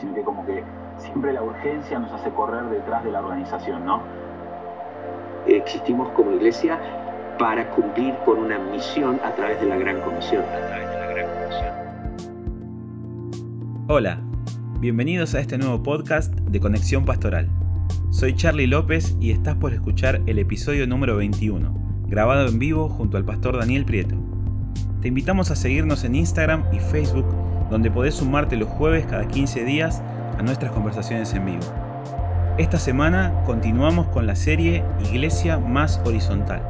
sino que como que siempre la urgencia nos hace correr detrás de la organización, ¿no? Existimos como iglesia para cumplir con una misión a través de la Gran Comisión. A través de la Gran Comisión. Hola, bienvenidos a este nuevo podcast de Conexión Pastoral. Soy Charlie López y estás por escuchar el episodio número 21, grabado en vivo junto al pastor Daniel Prieto. Te invitamos a seguirnos en Instagram y Facebook, donde podés sumarte los jueves cada 15 días a nuestras conversaciones en vivo. Esta semana continuamos con la serie Iglesia más horizontal,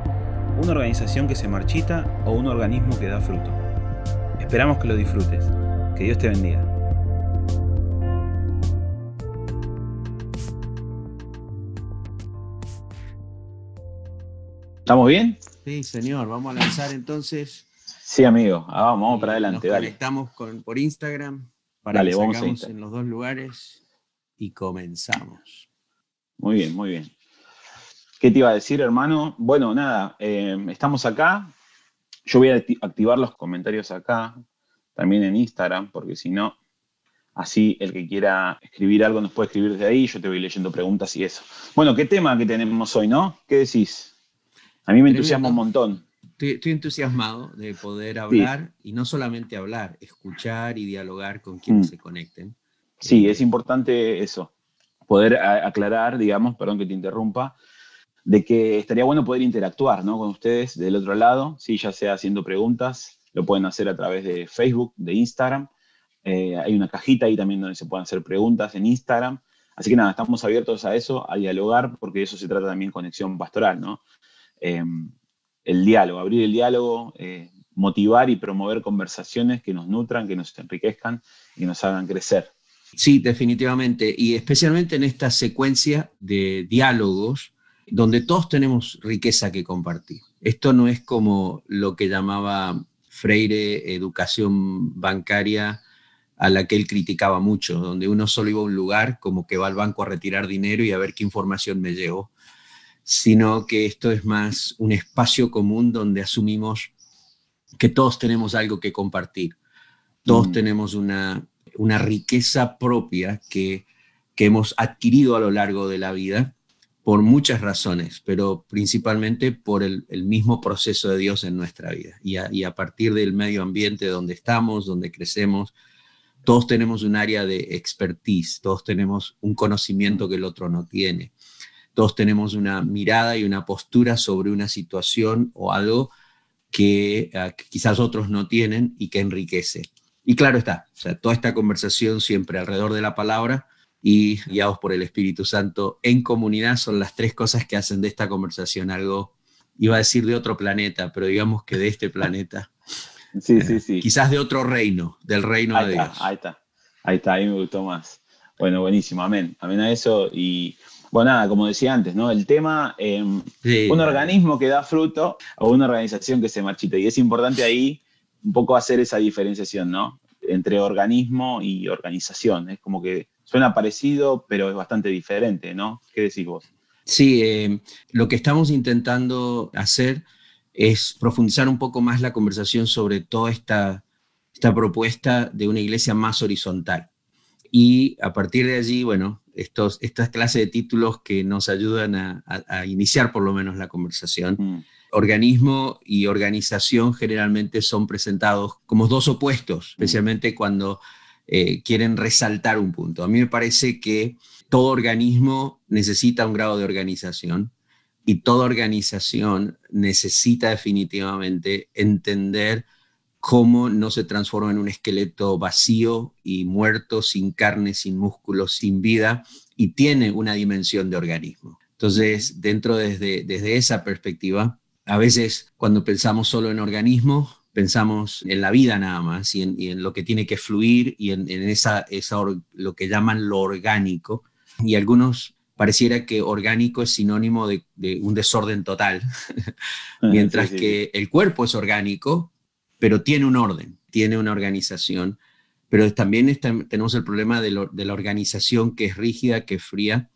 una organización que se marchita o un organismo que da fruto. Esperamos que lo disfrutes. Que Dios te bendiga. ¿Estamos bien? Sí, señor. Vamos a lanzar entonces. Sí, amigo. Ah, vamos, para adelante. Nos conectamos con, por Instagram para que vamos en los dos lugares y comenzamos. Muy bien, muy bien. ¿Qué te iba a decir, hermano? Bueno, nada, eh, estamos acá. Yo voy a activar los comentarios acá, también en Instagram, porque si no, así el que quiera escribir algo nos puede escribir desde ahí. Yo te voy leyendo preguntas y eso. Bueno, ¿qué tema que tenemos hoy, no? ¿Qué decís? A mí me entusiasma un montón. Estoy, entusiasmado de poder hablar y no solamente hablar, escuchar y dialogar con quienes mm. se conecten. Sí, es importante eso, poder aclarar, digamos, perdón que te interrumpa, de que estaría bueno poder interactuar ¿no? con ustedes del otro lado, ¿sí? ya sea haciendo preguntas, lo pueden hacer a través de Facebook, de Instagram. Eh, hay una cajita ahí también donde se pueden hacer preguntas en Instagram. Así que nada, estamos abiertos a eso, a dialogar, porque de eso se trata también conexión pastoral, ¿no? Em, el diálogo, abrir el diálogo, eh, motivar y promover conversaciones que nos nutran, que nos enriquezcan y nos hagan crecer. Sí, definitivamente. Y especialmente en esta secuencia de diálogos donde todos tenemos riqueza que compartir. Esto no es como lo que llamaba Freire educación bancaria a la que él criticaba mucho, donde uno solo iba a un lugar como que va al banco a retirar dinero y a ver qué información me llevo, sino que esto es más un espacio común donde asumimos que todos tenemos algo que compartir, todos mm. tenemos una una riqueza propia que, hemos adquirido a lo largo de la vida por muchas razones, pero principalmente por el, mismo proceso de Dios en nuestra vida. Y a, y a, partir del medio ambiente donde estamos, donde crecemos, todos tenemos un área de expertise, todos tenemos un conocimiento que el otro no tiene, todos tenemos una mirada y una postura sobre una situación o algo que ah, quizás otros no tienen y que enriquece. Y claro está, o sea, toda esta conversación siempre alrededor de la palabra y guiados por el Espíritu Santo en comunidad son las tres cosas que hacen de esta conversación algo, iba a decir de otro planeta, pero digamos que de este planeta. Sí, sí, sí. Quizás de otro reino, del reino de Dios. Ahí está, ahí está, ahí me gustó más. Bueno, buenísimo, amén. Amén a eso. Y bueno, nada, como decía antes, ¿no? El tema, em, un organismo que da fruto o una organización que se marchita. Y es importante ahí un poco hacer esa diferenciación, ¿no? Entre organismo y organización. Es como que suena parecido, pero es bastante diferente, ¿no? ¿Qué decís vos? Sí, eh, lo que estamos intentando hacer es profundizar un poco más la conversación sobre toda esta, esta propuesta de una iglesia más horizontal. Y a partir de allí, bueno, estos, estas clases de títulos que nos ayudan a, iniciar por lo menos la conversación. Mm organismo y organización generalmente son presentados como dos opuestos, mm. especialmente cuando eh, quieren resaltar un punto. A mí me parece que todo organismo necesita un grado de organización y toda organización necesita definitivamente entender cómo no se transforma en un esqueleto vacío y muerto, sin carne, sin músculos, sin vida, y tiene una dimensión de organismo. Entonces, dentro desde, desde esa perspectiva, a veces cuando pensamos solo en organismos, pensamos en la vida nada más y en, lo que tiene que fluir y en, esa, esa lo que llaman lo orgánico. Y algunos pareciera que orgánico es sinónimo de, un desorden total, mientras que el cuerpo es orgánico, pero tiene un orden, tiene una organización, pero también tenemos el problema de, de la organización que es rígida, que es fría,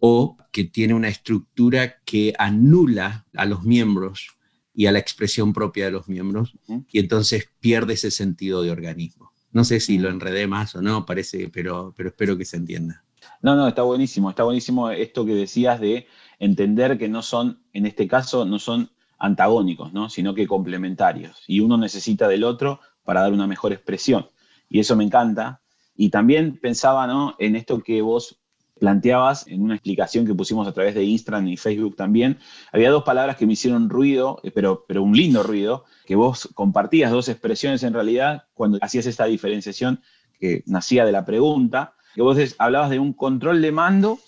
o que tiene una estructura que anula a los miembros y a la expresión propia de los miembros y entonces pierde ese sentido de organismo. No sé si lo enredé más o no, parece, pero, pero espero que se entienda. No, no, está buenísimo, está buenísimo esto que decías de entender que no son, en este caso, no son antagónicos, ¿no? sino que complementarios. Y uno necesita del otro para dar una mejor expresión. Y eso me encanta. Y también pensaba ¿no? en esto que vos planteabas en una explicación que pusimos a través de Instagram y Facebook también, había dos palabras que me hicieron ruido, eh, pero, pero un lindo ruido, que vos compartías dos expresiones en realidad cuando hacías esta diferenciación que nacía de la pregunta, que vos hablabas de un control de mando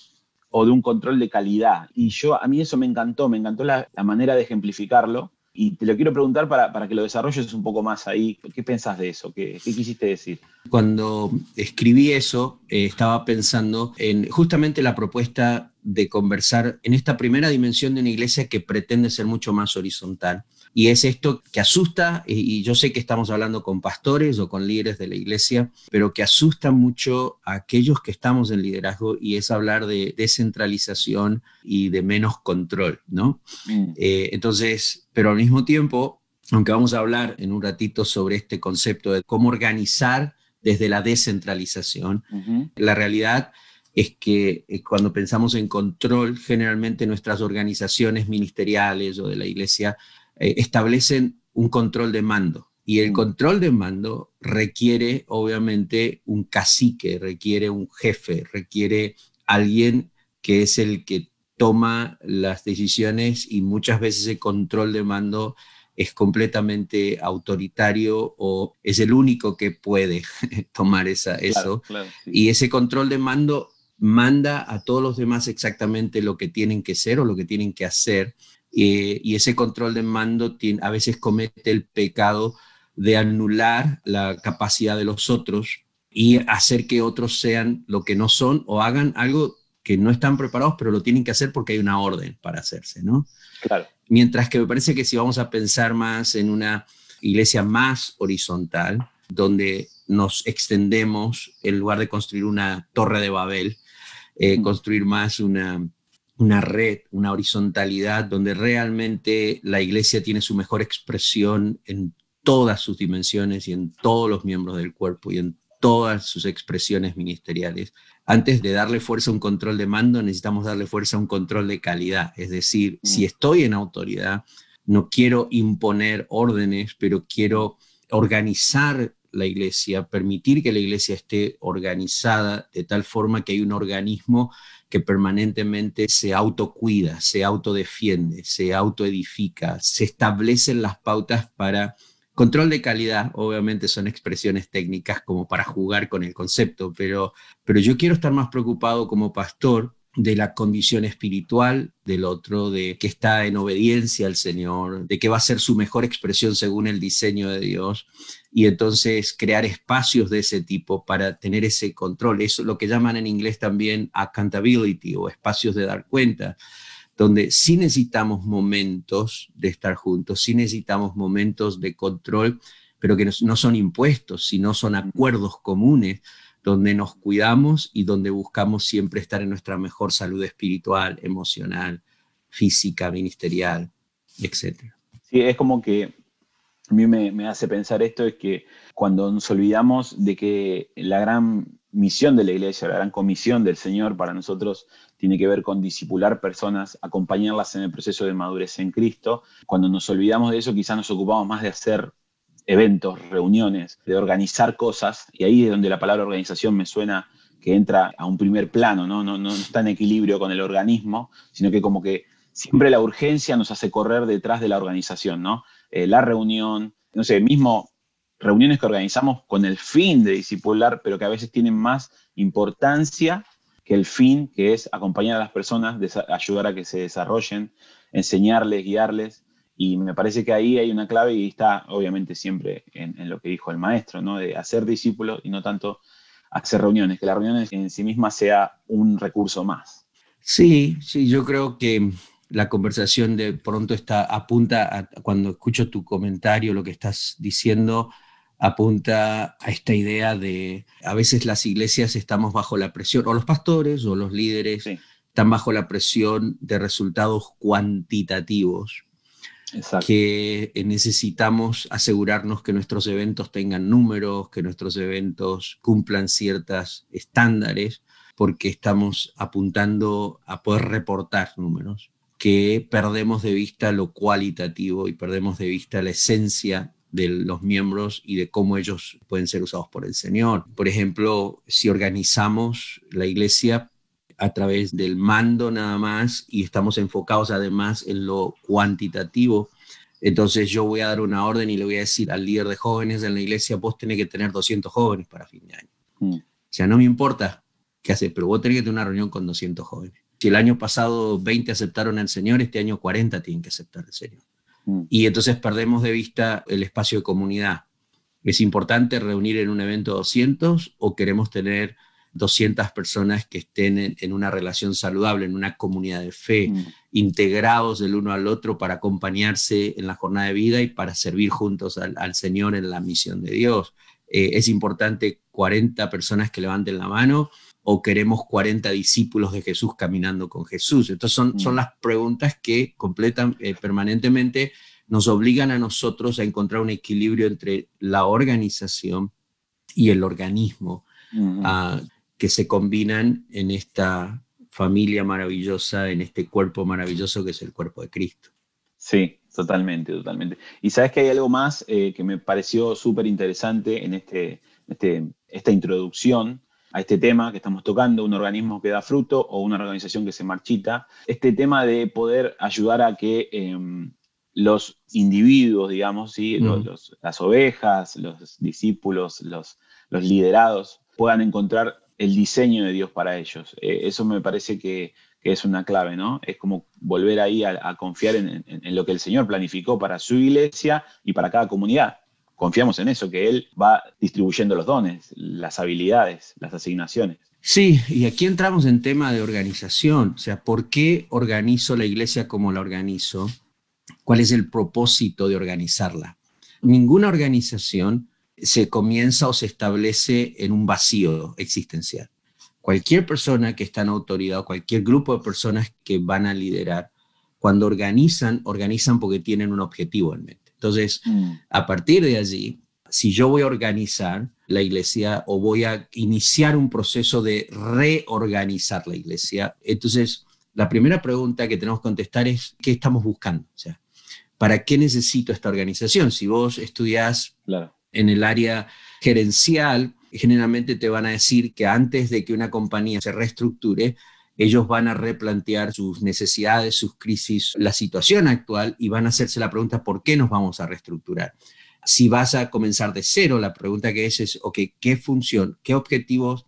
o de un control de calidad. Y yo, a mí eso me encantó, me encantó la, manera de ejemplificarlo, y te lo quiero preguntar para, que lo desarrolles un poco más ahí. ¿Qué pensás de eso? ¿Qué, quisiste decir? Cuando escribí eso, eh, estaba pensando en justamente la propuesta de conversar en esta primera dimensión de una iglesia que pretende ser mucho más horizontal. Y es esto que asusta, y yo sé que estamos hablando con pastores o con líderes de la iglesia, pero que asusta mucho a aquellos que estamos en liderazgo y es hablar de descentralización y de menos control, ¿no? Mm. Eh, entonces, pero al mismo tiempo, aunque vamos a hablar en un ratito sobre este concepto de cómo organizar desde la descentralización, la realidad es que eh, cuando pensamos en control, generalmente nuestras organizaciones ministeriales o de la iglesia eh, establecen un control de mando. Y el mm. control de mando requiere, obviamente, un cacique, requiere un jefe, requiere alguien que es el que toma las decisiones y muchas veces el control de mando es completamente autoritario o es el único que puede tomar esa, eso. Y ese control de mando manda a todos los demás exactamente lo que tienen que ser o lo que tienen que hacer eh, y ese control de mando a veces comete el pecado de anular la capacidad de los otros y hacer que otros sean lo que no son o hagan algo que no están preparados, pero lo tienen que hacer porque hay una orden para hacerse, ¿no? Claro. Mientras que me parece que si vamos a pensar más en una iglesia más horizontal, donde nos extendemos, en lugar de construir una torre de Babel, eh, construir más una, una red, una horizontalidad donde realmente la iglesia tiene su mejor expresión en todas sus dimensiones y en todos los miembros del cuerpo y en todas sus expresiones ministeriales. Antes de darle fuerza a un control de mando, necesitamos darle fuerza a un control de calidad. Es decir, mm. si estoy en autoridad, no quiero imponer órdenes, pero quiero organizar la iglesia, permitir que la iglesia esté organizada de tal forma que hay un organismo que permanentemente se autocuida, se autodefiende, se autoedifica, se establecen las pautas para control de calidad, obviamente son expresiones técnicas como para jugar con el concepto, pero, pero yo quiero estar más preocupado como pastor de la condición espiritual del otro, de que está en obediencia al Señor, de que va a ser su mejor expresión según el diseño de Dios, y entonces crear espacios de ese tipo para tener ese control. Eso es lo que llaman en inglés también accountability o espacios de dar cuenta, donde sí necesitamos momentos de estar juntos, sí necesitamos momentos de control, pero que no son impuestos, sino son acuerdos comunes donde nos cuidamos y donde buscamos siempre estar en nuestra mejor salud espiritual, emocional, física, ministerial, etc. Sí, es como que a mí me, hace pensar esto, es que cuando nos olvidamos de que la gran misión de la iglesia, la gran comisión del Señor para nosotros tiene que ver con disipular personas, acompañarlas en el proceso de madurez en Cristo. Cuando nos olvidamos de eso, quizás nos ocupamos más de hacer eventos, reuniones, de organizar cosas, y ahí es donde la palabra organización me suena que entra a un primer plano, ¿no? No, no, está en equilibrio con el organismo, sino que como que siempre la urgencia nos hace correr detrás de la organización, ¿no? Eh, la reunión, no sé, mismo reuniones que organizamos con el fin de discipular, pero que a veces tienen más importancia que el fin, que es acompañar a las personas, ayudar a que se desarrollen, enseñarles, guiarles. Y me parece que ahí hay una clave y está obviamente siempre en, lo que dijo el maestro, ¿no? de hacer discípulos y no tanto hacer reuniones, que la reunión en sí misma sea un recurso más. Sí, sí, yo creo que la conversación de pronto está, apunta, a, cuando escucho tu comentario, lo que estás diciendo, apunta a esta idea de a veces las iglesias estamos bajo la presión, o los pastores o los líderes están bajo la presión de resultados cuantitativos que necesitamos asegurarnos que nuestros eventos tengan números, que nuestros eventos cumplan ciertos estándares, porque estamos apuntando a poder reportar números, que perdemos de vista lo cualitativo y perdemos de vista la esencia de los miembros y de cómo ellos pueden ser usados por el Señor. Por ejemplo, si organizamos la iglesia a través del mando nada más y estamos enfocados además en lo cuantitativo, entonces yo voy a dar una orden y le voy a decir al líder de jóvenes en la iglesia, vos tenés que tener 200 jóvenes para fin de año. Mm. O sea, no me importa qué haces, pero vos tenés que tener una reunión con 200 jóvenes. Si el año pasado 20 aceptaron al Señor, este año 40 tienen que aceptar al Señor. Mm. Y entonces perdemos de vista el espacio de comunidad. ¿Es importante reunir en un evento 200 o queremos tener 200 personas que estén en, una relación saludable, en una comunidad de fe, mm. integrados del uno al otro para acompañarse en la jornada de vida y para servir juntos al, Señor en la misión de Dios? Eh, ¿Es importante 40 personas que levanten la mano o queremos 40 discípulos de Jesús caminando con Jesús? Entonces son, son mm. las preguntas que completan eh, permanentemente, nos obligan a nosotros a encontrar un equilibrio entre la organización y el organismo, mm. ah, que se combinan en esta familia maravillosa, en este cuerpo maravilloso que es el cuerpo de Cristo. Sí, totalmente, totalmente. Y sabes que hay algo más eh, que me pareció súper interesante en este, este, esta introducción, a este tema que estamos tocando, un organismo que da fruto o una organización que se marchita, este tema de poder ayudar a que em, los individuos, digamos, ¿sí? las ovejas, los discípulos, los, los, liderados, puedan encontrar el diseño de Dios para ellos. Eh, eso me parece que, es una clave, ¿no? Es como volver ahí a, confiar en, lo que el Señor planificó para su iglesia y para cada comunidad confiamos en eso, que Él va distribuyendo los dones, las habilidades, las asignaciones. Sí, y aquí entramos en tema de organización, o sea, ¿por qué organizo la iglesia como la organizo? ¿Cuál es el propósito de organizarla? Ninguna organización se comienza o se establece en un vacío existencial. Cualquier persona que está en autoridad, cualquier grupo de personas que van a liderar, cuando organizan, organizan porque tienen un objetivo en mente. Entonces, mm. a partir de allí, si yo voy a organizar la iglesia o voy a iniciar un proceso de reorganizar la iglesia, entonces la primera pregunta que tenemos que contestar es, ¿qué estamos buscando? O sea, ¿para qué necesito esta organización? Si vos estudias en el área gerencial, generalmente te van a decir que antes de que una compañía se reestructure, ellos van a replantear sus necesidades, sus crisis, la situación actual y van a hacerse la pregunta, ¿por qué nos vamos a reestructurar? Si vas a comenzar de cero, la pregunta que es es, ok, ¿qué función, qué objetivos,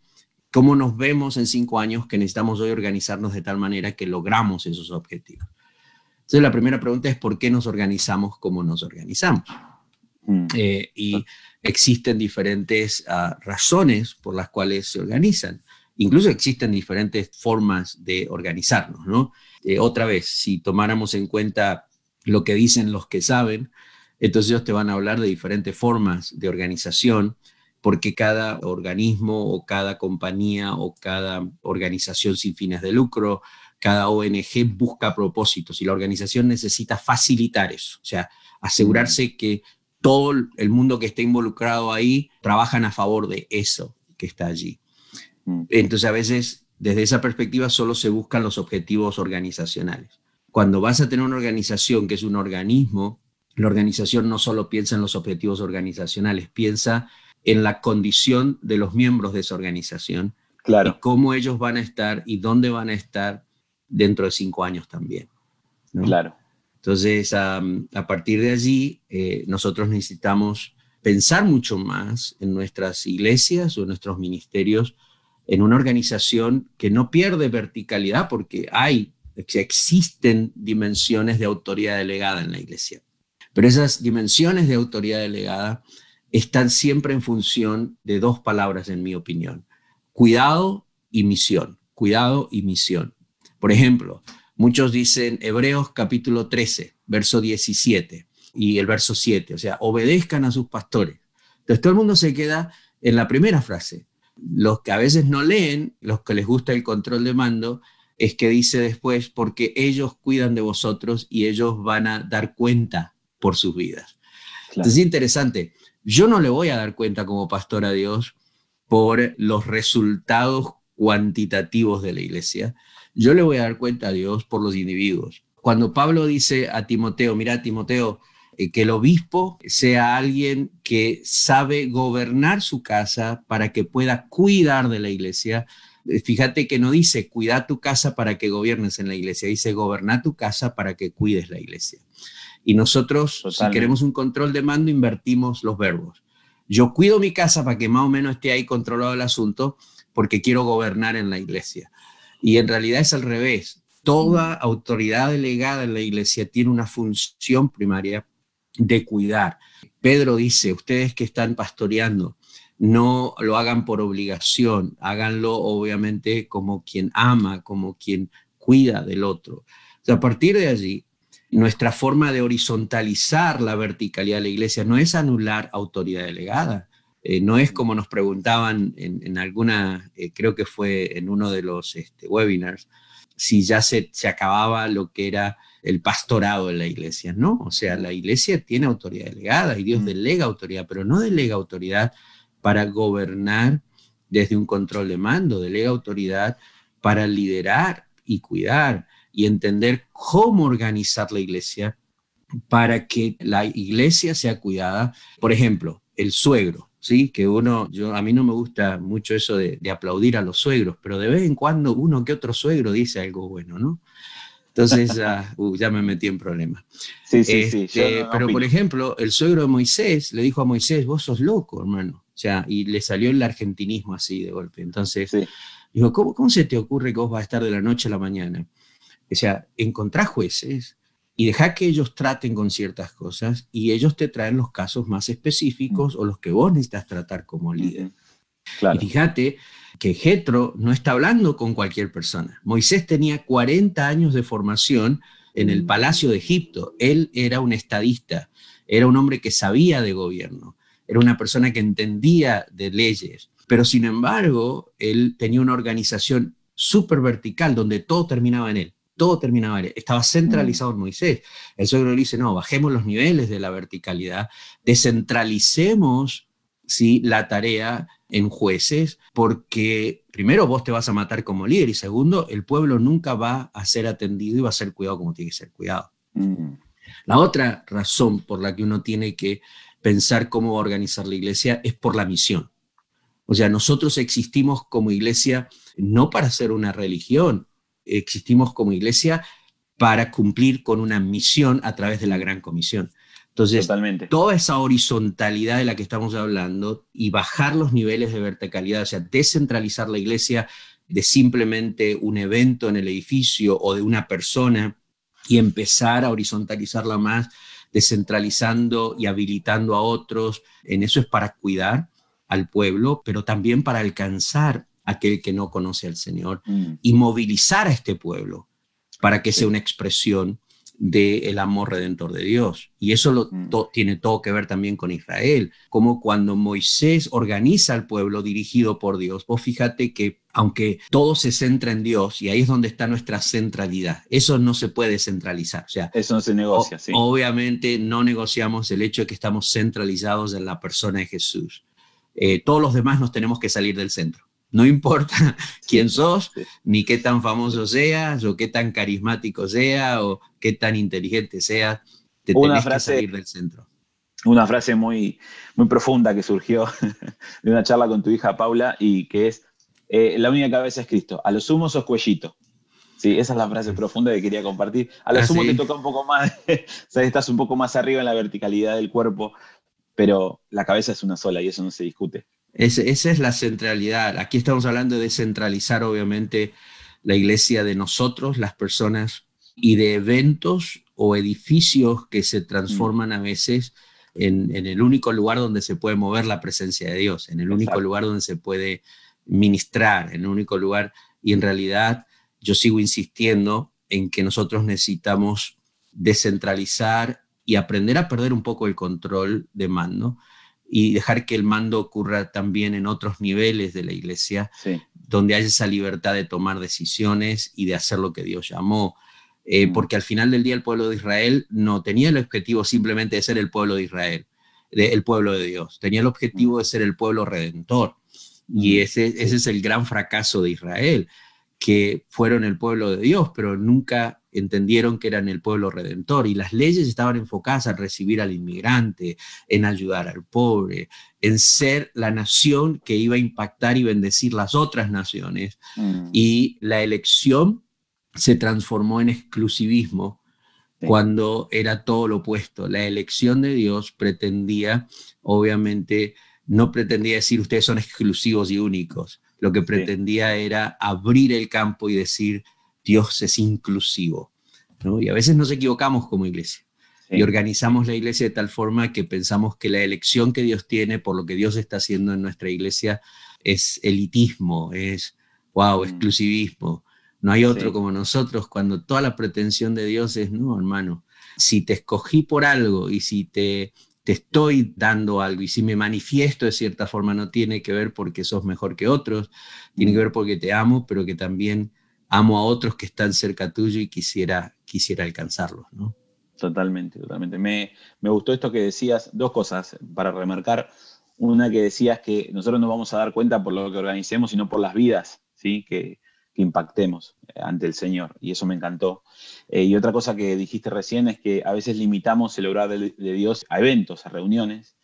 cómo nos vemos en cinco años que necesitamos hoy organizarnos de tal manera que logramos esos objetivos? Entonces, la primera pregunta es, ¿por qué nos organizamos como nos organizamos? Mm. Eh, y existen diferentes ah, razones por las cuales se organizan. Incluso existen diferentes formas de organizarnos, ¿no? Eh, otra vez, si tomáramos en cuenta lo que dicen los que saben, entonces ellos te van a hablar de diferentes formas de organización, porque cada organismo o cada compañía o cada organización sin fines de lucro, cada ONG busca propósitos y la organización necesita facilitar eso, o sea, asegurarse que todo el mundo que esté involucrado ahí trabajan a favor de eso que está allí. Mm. Entonces a veces desde esa perspectiva solo se buscan los objetivos organizacionales. Cuando vas a tener una organización que es un organismo, la organización no solo piensa en los objetivos organizacionales, piensa en la condición de los miembros de esa organización claro. y cómo ellos van a estar y dónde van a estar dentro de cinco años también. Claro. Entonces, a partir de allí, eh, nosotros necesitamos pensar mucho más en nuestras iglesias o en nuestros ministerios en una organización que no pierde verticalidad porque hay, existen dimensiones de autoridad delegada en la iglesia. Pero esas dimensiones de autoridad delegada están siempre en función de dos palabras, en mi opinión. Cuidado y misión. Cuidado y misión. Por ejemplo, muchos dicen Hebreos capítulo 13, verso 17 y el verso 7, o sea, obedezcan a sus pastores. Entonces todo el mundo se queda en la primera frase, los que a veces no leen, los que les gusta el control de mando, es que dice después, porque ellos cuidan de vosotros y ellos van a dar cuenta por sus vidas. Entonces es interesante, yo no le voy a dar cuenta como pastor a Dios por los resultados cuantitativos de la iglesia, yo le voy a dar cuenta a Dios por los individuos. Cuando Pablo dice a Timoteo, mira Timoteo, eh, que el obispo sea alguien que sabe gobernar su casa para que pueda cuidar de la iglesia. Eh, fíjate que no dice cuida tu casa para que gobiernes en la iglesia, dice gobernar tu casa para que cuides la iglesia. Y nosotros, si queremos un control de mando, invertimos los verbos. Yo cuido mi casa para que más o menos esté ahí controlado el asunto porque quiero gobernar en la iglesia. Y en realidad es al revés. Toda autoridad delegada en la iglesia tiene una función primaria de cuidar. Pedro dice, ustedes que están pastoreando, no lo hagan por obligación, háganlo obviamente como quien ama, como quien cuida del otro. a partir de allí, nuestra forma de horizontalizar la verticalidad de la iglesia no es anular autoridad delegada, eh, no es como nos preguntaban en, alguna, eh, creo que fue en uno de los este, webinars, si ya se, se acababa lo que era el pastorado en la iglesia, ¿no? O sea, la iglesia tiene autoridad delegada y Dios delega autoridad, pero no delega autoridad para gobernar desde un control de mando, delega autoridad para liderar y cuidar y entender cómo organizar la iglesia para que la iglesia sea cuidada. Por ejemplo, el suegro, ¿sí? Que uno, yo, a mí no me gusta mucho eso de, de aplaudir a los suegros, pero de vez en cuando uno que otro suegro dice algo bueno, ¿no? Entonces ya, uh, ya me metí en problemas. Sí, sí, sí. Este, pero por ejemplo, el suegro de Moisés le dijo a Moisés, vos sos loco, hermano. O sea, y le salió el argentinismo así de golpe. Entonces, dijo, ¿cómo, ¿cómo se te ocurre que vos vas a estar de la noche a la mañana? O sea, encontrá jueces y deja que ellos traten con ciertas cosas y ellos te traen los casos más específicos o los que vos necesitas tratar como líder. Y fíjate que Jetro no está hablando con cualquier persona. Moisés tenía 40 años de formación en el palacio de Egipto. Él era un estadista, era un hombre que sabía de gobierno, era una persona que entendía de leyes, pero sin embargo, él tenía una organización súper vertical donde todo terminaba en él. Todo terminaba él. Estaba centralizado en Moisés. El suegro le dice, no, bajemos los niveles de la verticalidad, descentralicemos ¿sí? la tarea en jueces, porque primero vos te vas a matar como líder y segundo, el pueblo nunca va a ser atendido y va a ser cuidado como tiene que ser cuidado. Mm. La otra razón por la que uno tiene que pensar cómo organizar la iglesia es por la misión. O sea, nosotros existimos como iglesia no para ser una religión, existimos como iglesia para cumplir con una misión a través de la gran comisión. Entonces, toda esa horizontalidad de la que estamos hablando y bajar los niveles de verticalidad, o sea, descentralizar la iglesia de simplemente un evento en el edificio o de una persona y empezar a horizontalizarla más, descentralizando y habilitando a otros, en eso es para cuidar al pueblo, pero también para alcanzar aquel que no conoce al Señor mm. y movilizar a este pueblo para que sea una expresión del amor redentor de Dios. Y eso lo, mm. tiene todo que ver también con Israel, como cuando Moisés organiza al pueblo dirigido por Dios. Vos fíjate que aunque todo se centra en Dios, y ahí es donde está nuestra centralidad, eso no se puede centralizar. O sea, eso no se negocia, sí. Obviamente no negociamos el hecho de que estamos centralizados en la persona de Jesús. Eh, todos los demás nos tenemos que salir del centro. No importa quién sos, ni qué tan famoso seas, o qué tan carismático sea, o qué tan inteligente seas, te una tenés frase, que salir del centro. Una frase muy, muy profunda que surgió de una charla con tu hija Paula y que es, eh, la única cabeza es Cristo, a lo sumo sos cuellito. Sí, esa es la frase profunda que quería compartir. A lo ah, sumo te toca un poco más, estás un poco más arriba en la verticalidad del cuerpo, pero la cabeza es una sola y eso no se discute esa es la centralidad. Aquí estamos hablando de centralizar, obviamente, la iglesia de nosotros, las personas, y de eventos o edificios que se transforman a veces en, el único lugar donde se puede mover la presencia de Dios, en el único lugar donde se puede ministrar, en el único lugar. Y en realidad yo sigo insistiendo en que nosotros necesitamos descentralizar y aprender a perder un poco el control de mando y dejar que el mando ocurra también en otros niveles de la iglesia, donde haya esa libertad de tomar decisiones y de hacer lo que Dios llamó. Eh, mm. Porque al final del día el pueblo de Israel no tenía el objetivo simplemente de ser el pueblo de Israel, el pueblo de Dios, tenía el objetivo de ser el pueblo redentor. Y mm. ese, ese es el gran fracaso de Israel, que fueron el pueblo de Dios, pero nunca entendieron que eran el pueblo redentor y las leyes estaban enfocadas en recibir al inmigrante, en ayudar al pobre, en ser la nación que iba a impactar y bendecir las otras naciones. Mm. Y la elección se transformó en exclusivismo cuando era todo lo opuesto. La elección de Dios pretendía, obviamente, no pretendía decir ustedes son exclusivos y únicos, lo que pretendía era abrir el campo y decir, Dios es inclusivo. Y a veces nos equivocamos como iglesia. Y organizamos la iglesia de tal forma que pensamos que la elección que Dios tiene por lo que Dios está haciendo en nuestra iglesia es elitismo, es, wow, mm. exclusivismo. No hay otro como nosotros cuando toda la pretensión de Dios es, no, hermano, si te escogí por algo y si te te estoy dando algo y si me manifiesto de cierta forma no tiene que ver porque sos mejor que otros, tiene que ver porque te amo, pero que también amo a otros que están cerca tuyo y quisiera, quisiera alcanzarlos, ¿no? Totalmente, totalmente. Me, me gustó esto que decías, dos cosas para remarcar. Una que decías que nosotros nos vamos a dar cuenta por lo que organicemos, sino por las vidas, ¿sí? Que, que impactemos ante el Señor. Y eso me encantó. Eh, y otra cosa que dijiste recién es que a veces limitamos el obrar de, Dios a eventos, a reuniones.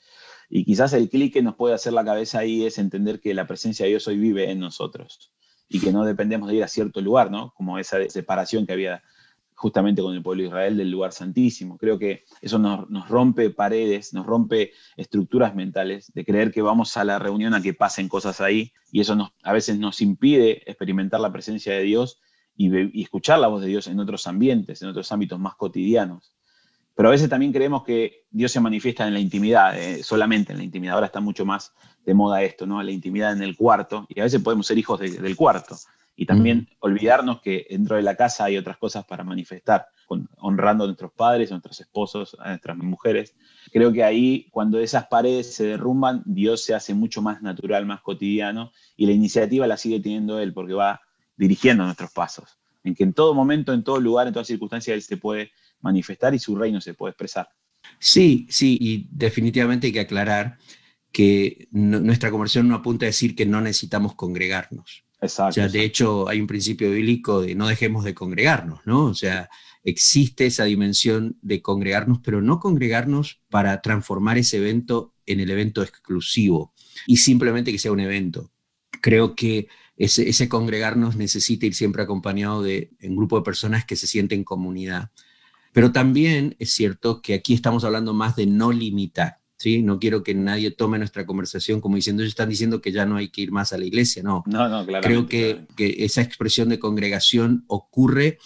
Y quizás el clic que nos puede hacer la cabeza ahí es entender que la presencia de Dios hoy vive en nosotros y que no dependemos de ir a cierto lugar, ¿no? Como esa separación que había justamente con el pueblo de Israel del lugar santísimo. Creo que eso nos, rompe paredes, nos rompe estructuras mentales de creer que vamos a la reunión a que pasen cosas ahí y eso a veces nos impide experimentar la presencia de Dios y, escuchar la voz de Dios en otros ambientes, en otros ámbitos más cotidianos. Pero a veces también creemos que Dios se manifiesta en la intimidad, eh, solamente en la intimidad. Ahora está mucho más de moda esto, ¿no? La intimidad en el cuarto. Y a veces podemos ser hijos del cuarto y también olvidarnos que dentro de la casa hay otras cosas para manifestar, honrando a nuestros padres, a nuestros esposos, a nuestras mujeres. Creo que ahí, cuando esas paredes se derrumban, Dios se hace mucho más natural, más cotidiano, y la iniciativa la sigue teniendo Él porque va dirigiendo nuestros pasos, en que en todo momento, en todo lugar, en toda circunstancia, Él se puede manifestar y su reino se puede expresar. Sí, sí, y definitivamente hay que aclarar que nuestra conversión no apunta a decir que no necesitamos congregarnos. Exacto. O sea, de hecho, hay un principio bíblico de no dejemos de congregarnos, ¿no? O sea, existe esa dimensión de congregarnos, pero no congregarnos para transformar ese evento en el evento exclusivo y simplemente que sea un evento. Creo que ese, ese congregarnos necesita ir siempre acompañado de un grupo de personas que se sienten comunidad. Pero también es cierto que aquí estamos hablando más de no limitar. ¿sí? No quiero que nadie tome nuestra conversación como diciendo, ellos están diciendo que ya no hay que ir más a la iglesia, no. No, no, claro. Creo que, esa expresión de congregación ocurre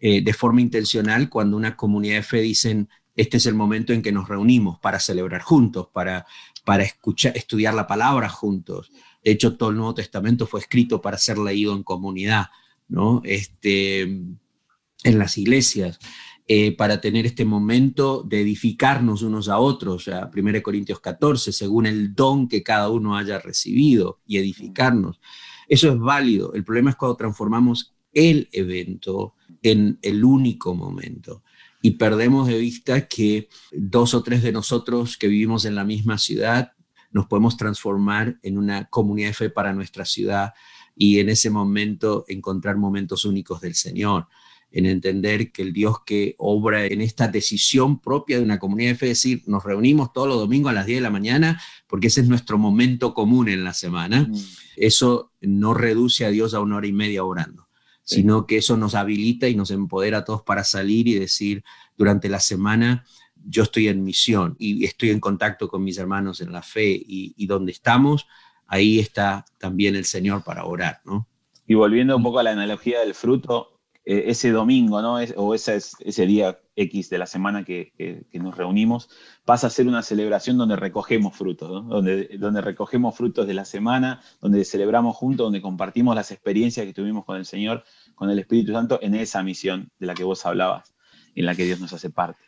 eh, de forma intencional cuando una comunidad de fe dicen, este es el momento en que nos reunimos para celebrar juntos, para, para escuchar, estudiar la palabra juntos. De hecho, todo el Nuevo Testamento fue escrito para ser leído en comunidad, ¿no? Este, en las iglesias. Eh, para tener este momento de edificarnos unos a otros, a 1 Corintios 14, según el don que cada uno haya recibido y edificarnos. Eso es válido. El problema es cuando transformamos el evento en el único momento y perdemos de vista que dos o tres de nosotros que vivimos en la misma ciudad nos podemos transformar en una comunidad de fe para nuestra ciudad y en ese momento encontrar momentos únicos del Señor en entender que el Dios que obra en esta decisión propia de una comunidad de fe, es decir, nos reunimos todos los domingos a las 10 de la mañana, porque ese es nuestro momento común en la semana, mm. eso no reduce a Dios a una hora y media orando, sino que eso nos habilita y nos empodera a todos para salir y decir durante la semana, yo estoy en misión y estoy en contacto con mis hermanos en la fe y, y donde estamos, ahí está también el Señor para orar, ¿no? Y volviendo un poco a la analogía del fruto, eh, ese domingo, ¿no? o ese, ese día X de la semana que, nos reunimos, pasa a ser una celebración donde recogemos frutos, donde, donde recogemos frutos de la semana, donde celebramos juntos, donde compartimos las experiencias que tuvimos con el Señor, con el Espíritu Santo, en esa misión de la que vos hablabas, en la que Dios nos hace parte.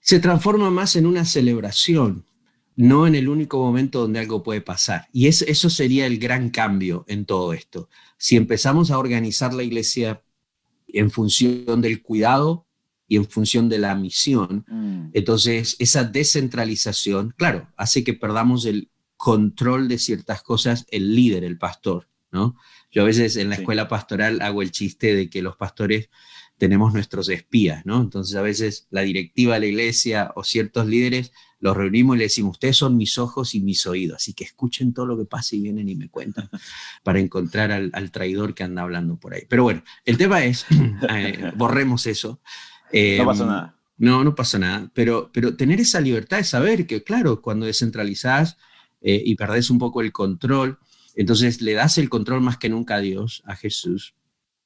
Se transforma más en una celebración, no en el único momento donde algo puede pasar. Y eso sería el gran cambio en todo esto. Si empezamos a organizar la iglesia en función del cuidado y en función de la misión, mm. entonces esa descentralización, claro, hace que perdamos el control de ciertas cosas el líder, el pastor, ¿no? Yo a veces en la escuela pastoral hago el chiste de que los pastores tenemos nuestros espías, ¿no? Entonces a veces la directiva de la iglesia o ciertos líderes los reunimos y le decimos, ustedes son mis ojos y mis oídos, así que escuchen todo lo que pasa y vienen y me cuentan para encontrar al, traidor que anda hablando por ahí. Pero bueno, el tema es, eh, borremos eso. no pasa em, nada. No, no pasa nada, pero, pero tener esa libertad de saber que, claro, cuando descentralizás eh, y perdés un poco el control, entonces le das el control más que nunca a Dios, a Jesús.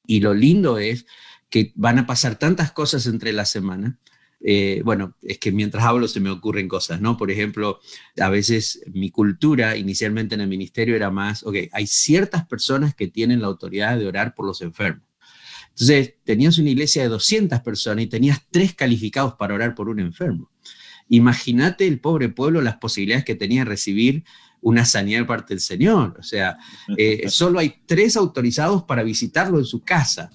Y lo lindo es que van a pasar tantas cosas entre la semana eh, bueno, es que mientras hablo se me ocurren cosas, ¿no? Por ejemplo, a veces mi cultura inicialmente en el ministerio era más, ok, hay ciertas personas que tienen la autoridad de orar por los enfermos. Entonces, tenías una iglesia de 200 personas y tenías tres calificados para orar por un enfermo. Imagínate el pobre pueblo las posibilidades que tenía de recibir una sanidad de parte del Señor. O sea, eh, solo hay tres autorizados para visitarlo en su casa.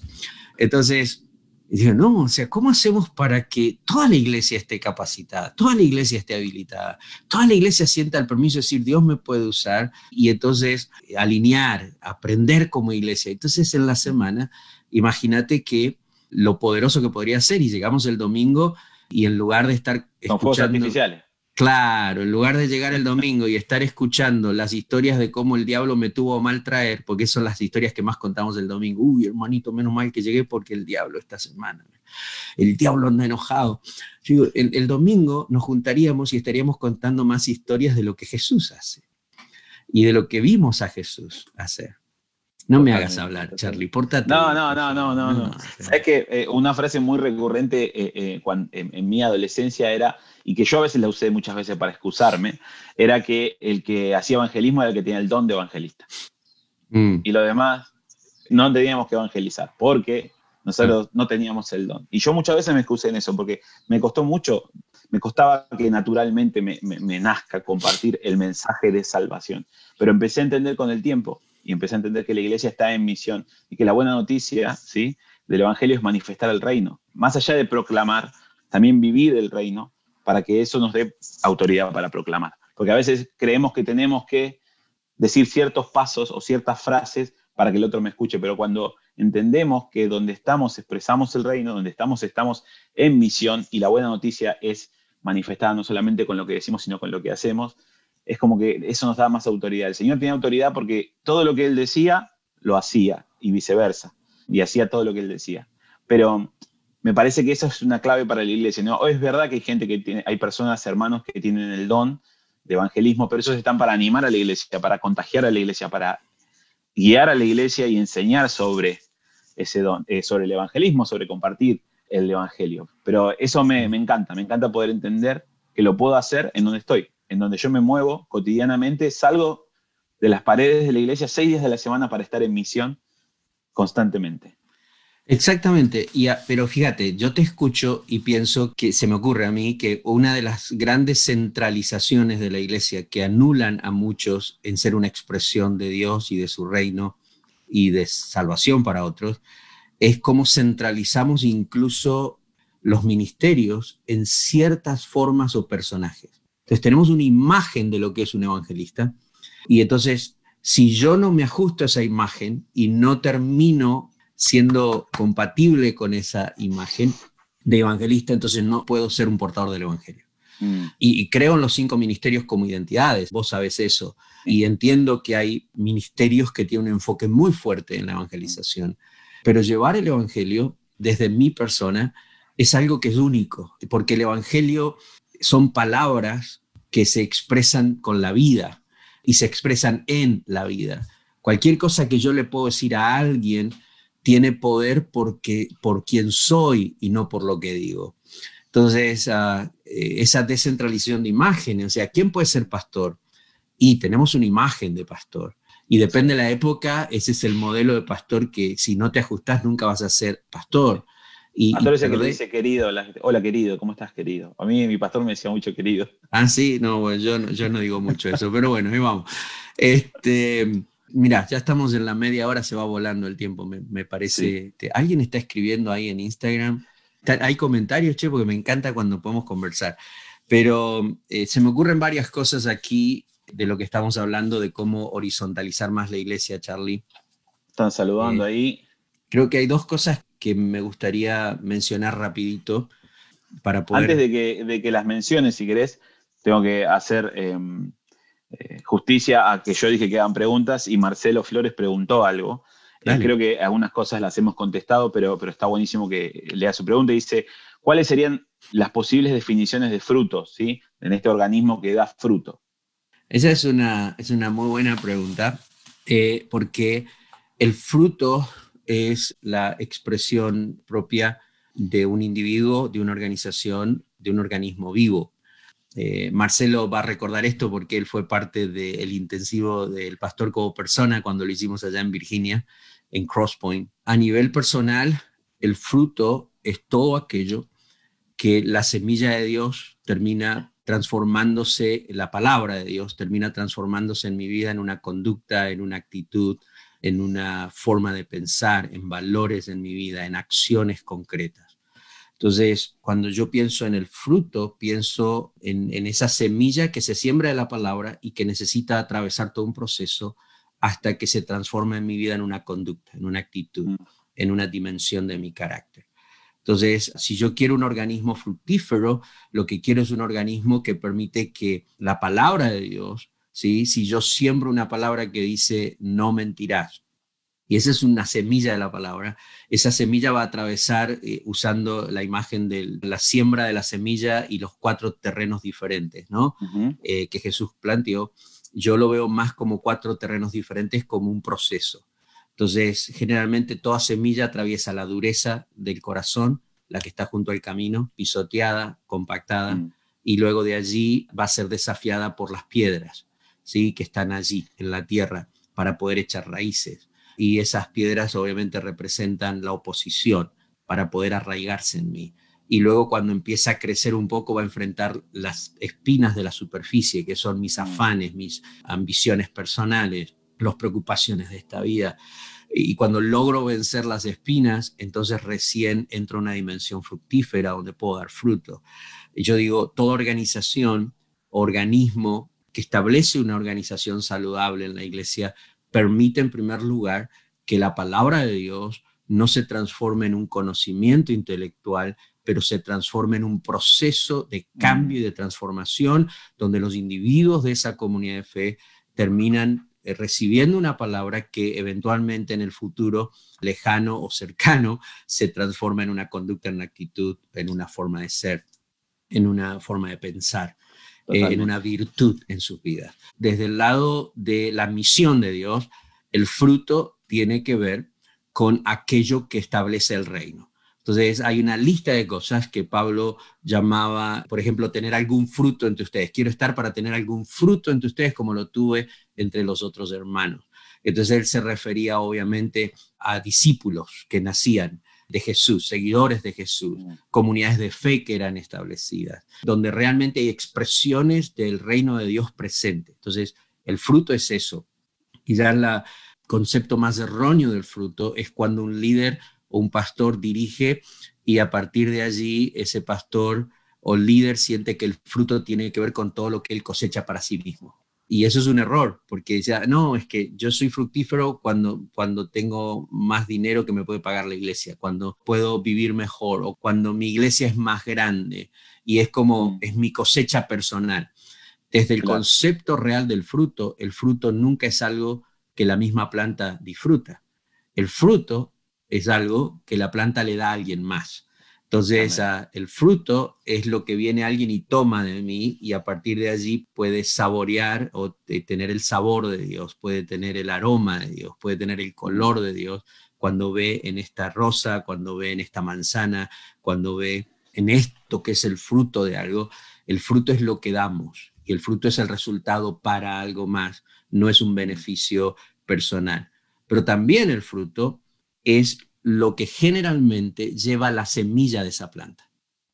Entonces, y digo, no, o sea, ¿cómo hacemos para que toda la iglesia esté capacitada, toda la iglesia esté habilitada, toda la iglesia sienta el permiso de decir, Dios me puede usar y entonces alinear, aprender como iglesia? Entonces en la semana, imagínate que lo poderoso que podría ser y llegamos el domingo y en lugar de estar... escuchando, artificiales. Claro, en lugar de llegar el domingo y estar escuchando las historias de cómo el diablo me tuvo mal traer, porque son las historias que más contamos el domingo. Uy, hermanito, menos mal que llegué porque el diablo esta semana. El diablo anda enojado. el domingo nos juntaríamos y estaríamos contando más historias de lo que Jesús hace y de lo que vimos a Jesús hacer. No me hagas hablar, Charlie, pórtate. No, no, no, no, no. no. Sabes que eh, una frase muy recurrente eh, eh, en, mi adolescencia era, y que yo a veces la usé muchas veces para excusarme, era que el que hacía evangelismo era el que tenía el don de evangelista. Mm. Y los demás no teníamos que evangelizar, porque nosotros no teníamos el don. Y yo muchas veces me excusé en eso, porque me costó mucho, me costaba que naturalmente me, me nazca compartir el mensaje de salvación. Pero empecé a entender con el tiempo y empecé a entender que la iglesia está en misión y que la buena noticia ¿sí? del Evangelio es manifestar el reino. Más allá de proclamar, también vivir el reino para que eso nos dé autoridad para proclamar. Porque a veces creemos que tenemos que decir ciertos pasos o ciertas frases para que el otro me escuche, pero cuando entendemos que donde estamos expresamos el reino, donde estamos estamos en misión y la buena noticia es manifestada no solamente con lo que decimos, sino con lo que hacemos, es como que eso nos da más autoridad. El Señor tiene autoridad porque todo lo que Él decía, lo hacía y viceversa. Y hacía todo lo que Él decía. Pero me parece que eso es una clave para la iglesia. ¿no? Es verdad que hay gente que tiene, hay personas, hermanos que tienen el don de evangelismo, pero esos están para animar a la iglesia, para contagiar a la iglesia, para guiar a la iglesia y enseñar sobre ese don, eh, sobre el evangelismo, sobre compartir el evangelio. Pero eso me encanta, me encanta poder entender que lo puedo hacer en donde estoy, en donde yo me muevo cotidianamente, salgo de las paredes de la iglesia seis días de la semana para estar en misión constantemente. Exactamente, y pero fíjate, yo te escucho y pienso que se me ocurre a mí que una de las grandes centralizaciones de la iglesia que anulan a muchos en ser una expresión de Dios y de su reino y de salvación para otros, es cómo centralizamos incluso los ministerios en ciertas formas o personajes. Entonces tenemos una imagen de lo que es un evangelista. Y entonces si yo no me ajusto a esa imagen y no termino siendo compatible con esa imagen de evangelista, entonces no puedo ser un portador del evangelio. Mm. Y, y, creo en los cinco ministerios como identidades, vos sabes eso, y entiendo que hay ministerios que tienen un enfoque muy fuerte en la evangelización, pero llevar el evangelio desde mi persona es algo que es único, porque el evangelio son palabras que se expresan con la vida y se expresan en la vida. Cualquier cosa que yo le puedo decir a alguien tiene poder porque, por quien soy y no por lo que digo. Entonces, eh, esa descentralización de imágenes, o sea, ¿quién puede ser pastor? Y tenemos una imagen de pastor. Y depende de la época, ese es el modelo de pastor que si no te ajustas nunca vas a ser pastor. Y, es el que le dice querido, hola querido, ¿cómo estás querido? A mí mi pastor me decía mucho querido. Ah, sí, no, yo, yo no digo mucho eso, pero bueno, ahí vamos. Este, mira, ya estamos en la media hora, se va volando el tiempo, me, parece. ¿Alguien está escribiendo ahí en Instagram? Hay comentarios, che, porque me encanta cuando podemos conversar. Pero eh, se me ocurren varias cosas aquí de lo que estamos hablando, de cómo horizontalizar más la iglesia, Charlie. Están saludando eh, ahí. Creo que hay dos cosas que me gustaría mencionar rapidito para poder... Antes de que, de que las menciones, si querés, tengo que hacer em, eh, justicia a que yo dije que eran preguntas y Marcelo Flores preguntó algo. Eh, creo que algunas cosas las hemos contestado, pero, pero está buenísimo que lea su pregunta. Dice, ¿cuáles serían las posibles definiciones de frutos ¿sí? en este organismo que da fruto? Esa es una, es una muy buena pregunta, eh, porque el fruto es la expresión propia de un individuo, de una organización, de un organismo vivo. Eh, Marcelo va a recordar esto porque él fue parte del intensivo del pastor como persona cuando lo hicimos allá en Virginia, en Crosspoint. A nivel personal, el fruto es todo aquello que la semilla de Dios termina transformándose, la palabra de Dios termina transformándose en mi vida en una conducta, en una actitud, en una forma de pensar, en valores en mi vida, en acciones concretas. Entonces, cuando yo pienso en el fruto, pienso en, esa semilla que se siembra de la palabra y que necesita atravesar todo un proceso hasta que se transforma en mi vida en una conducta, en una actitud, mm. en una dimensión de mi carácter. Entonces, si yo quiero un organismo fructífero, lo que quiero es un organismo que permite que la palabra de Dios, ¿sí? si yo siembro una palabra que dice no mentirás, y esa es una semilla de la palabra, esa semilla va a atravesar eh, usando la imagen de la siembra de la semilla y los cuatro terrenos diferentes, ¿no? Eh, que Jesús planteó. Yo lo veo más como cuatro terrenos diferentes, como un proceso. Entonces, generalmente toda semilla atraviesa la dureza del corazón, la que está junto al camino, pisoteada, compactada, mm. y luego de allí va a ser desafiada por las piedras, ¿sí? que están allí en la tierra para poder echar raíces. Y esas piedras obviamente representan la oposición para poder arraigarse en mí. Y luego cuando empieza a crecer un poco va a enfrentar las espinas de la superficie, que son mis mm. afanes, mis ambiciones personales, las preocupaciones de esta vida. Y cuando logro vencer las espinas, entonces recién entro a una dimensión fructífera donde puedo dar fruto. Yo digo, toda organización, organismo establece una organización saludable en la iglesia, permite en primer lugar que la palabra de Dios no se transforme en un conocimiento intelectual, pero se transforme en un proceso de cambio y de transformación donde los individuos de esa comunidad de fe terminan eh, recibiendo una palabra que eventualmente en el futuro lejano o cercano se transforma en una conducta, en una actitud, en una forma de ser, en una forma de pensar, eh, en una virtud en sus vidas. Desde el lado de la misión de Dios, el fruto tiene que ver con aquello que establece el reino. Entonces hay una lista de cosas que Pablo llamaba, por ejemplo, tener algún fruto entre ustedes. Quiero estar para tener algún fruto entre ustedes como lo tuve entre los otros hermanos. Entonces él se refería obviamente a discípulos que nacían de Jesús, seguidores de Jesús, mm. comunidades de fe que eran establecidas, donde realmente hay expresiones del reino de Dios presente. Entonces, el fruto es eso. Y ya el concepto más erróneo del fruto es cuando un líder o un pastor dirige y a partir de allí ese pastor o líder siente que el fruto tiene que ver con todo lo que él cosecha para sí mismo. Y eso es un error, porque ya no, es que yo soy fructífero cuando, cuando tengo más dinero que me puede pagar la iglesia, cuando puedo vivir mejor o cuando mi iglesia es más grande y es como, mm. es mi cosecha personal. Desde el concepto real del fruto, el fruto nunca es algo que la misma planta disfruta. El fruto es algo que la planta le da a alguien más. Entonces, el fruto es lo que viene alguien y toma de mí y a partir de allí puede saborear o tener el sabor de Dios, puede tener el aroma de Dios, puede tener el color de Dios cuando ve en esta rosa, cuando ve en esta manzana, cuando ve en esto que es el fruto de algo. El fruto es lo que damos y el fruto es el resultado para algo más, no es un beneficio personal. Pero también el fruto es lo que generalmente lleva la semilla de esa planta.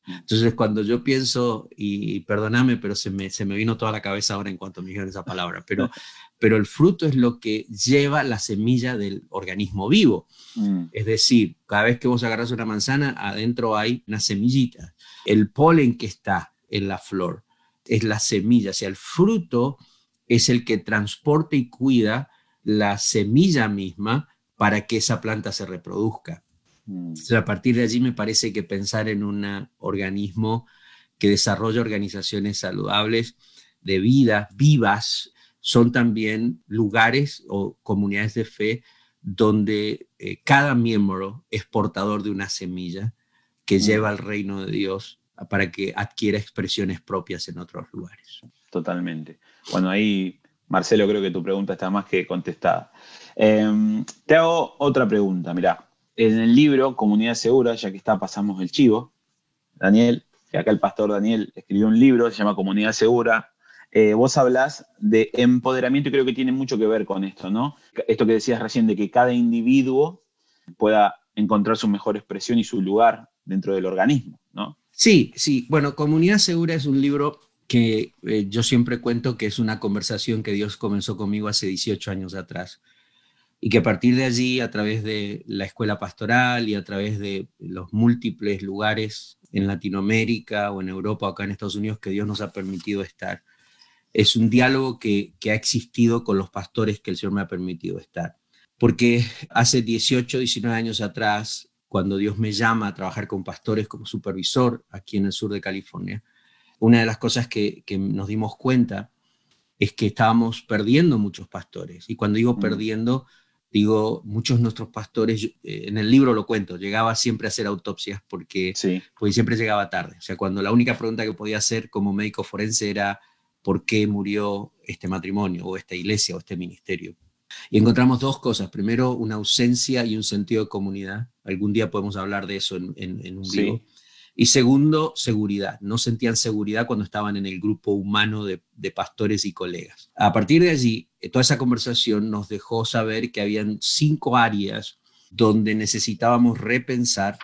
Entonces, cuando yo pienso, y perdóname, pero se me, se me vino toda la cabeza ahora en cuanto me dijeron esa palabra, pero, pero el fruto es lo que lleva la semilla del organismo vivo. Mm. Es decir, cada vez que vos agarras una manzana, adentro hay una semillita. El polen que está en la flor es la semilla, o sea, el fruto es el que transporta y cuida la semilla misma para que esa planta se reproduzca. Mm. a partir de allí me parece que pensar en un organismo que desarrolla organizaciones saludables de vida, vivas, son también lugares o comunidades de fe donde eh, cada miembro es portador de una semilla que mm. lleva al reino de Dios para que adquiera expresiones propias en otros lugares. Totalmente. Bueno, ahí, Marcelo, creo que tu pregunta está más que contestada. Em, te hago otra pregunta, mirá. En el libro Comunidad Segura, ya que está, pasamos el chivo, Daniel, acá el pastor Daniel escribió un libro, se llama Comunidad Segura. Eh, vos hablas de empoderamiento y creo que tiene mucho que ver con esto, ¿no? Esto que decías recién de que cada individuo pueda encontrar su mejor expresión y su lugar dentro del organismo, ¿no? Sí, sí. Bueno, Comunidad Segura es un libro que eh, yo siempre cuento que es una conversación que Dios comenzó conmigo hace 18 años atrás y que a partir de allí, a través de la escuela pastoral y a través de los múltiples lugares en Latinoamérica o en Europa o acá en Estados Unidos que Dios nos ha permitido estar, es un diálogo que, que ha existido con los pastores que el Señor me ha permitido estar. Porque hace 18, 19 años atrás, cuando Dios me llama a trabajar con pastores como supervisor aquí en el sur de California, una de las cosas que, que nos dimos cuenta es que estábamos perdiendo muchos pastores. Y cuando digo mm. perdiendo, digo, muchos de nuestros pastores, eh, en el libro lo cuento, llegaba siempre a hacer autopsias porque, porque siempre llegaba tarde. O sea, cuando la única pregunta que podía hacer como médico forense era por qué murió este matrimonio o esta iglesia o este ministerio. Y encontramos dos cosas. Primero, una ausencia y un sentido de comunidad. Algún día podemos hablar de eso en, en, un sí. Y segundo, seguridad. No sentían seguridad cuando estaban en el grupo humano de, pastores y colegas. A partir de allí, toda esa conversación nos dejó saber que habían cinco áreas donde necesitábamos repensar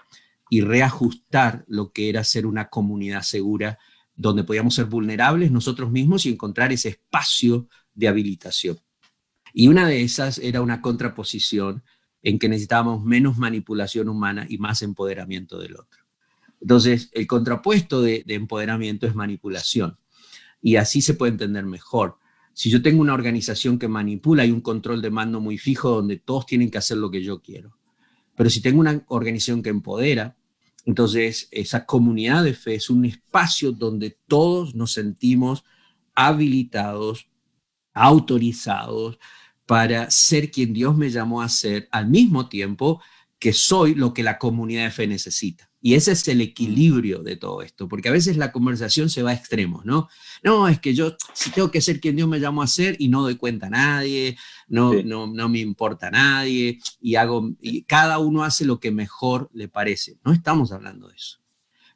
y reajustar lo que era ser una comunidad segura, donde podíamos ser vulnerables nosotros mismos y encontrar ese espacio de habilitación. Y una de esas era una contraposición en que necesitábamos menos manipulación humana y más empoderamiento del otro. Entonces, el contrapuesto de, empoderamiento es manipulación. Y así se puede entender mejor. Si yo tengo una organización que manipula, hay un control de mando muy fijo donde todos tienen que hacer lo que yo quiero. Pero si tengo una organización que empodera, entonces esa comunidad de fe es un espacio donde todos nos sentimos habilitados, autorizados para ser quien Dios me llamó a ser, al mismo tiempo que soy lo que la comunidad de fe necesita. Y ese es el equilibrio de todo esto, porque a veces la conversación se va a extremos, ¿no? No, es que yo si tengo que ser quien Dios me llamó a ser y no doy cuenta a nadie, no, no, no me importa a nadie y hago, y cada uno hace lo que mejor le parece. No estamos hablando de eso.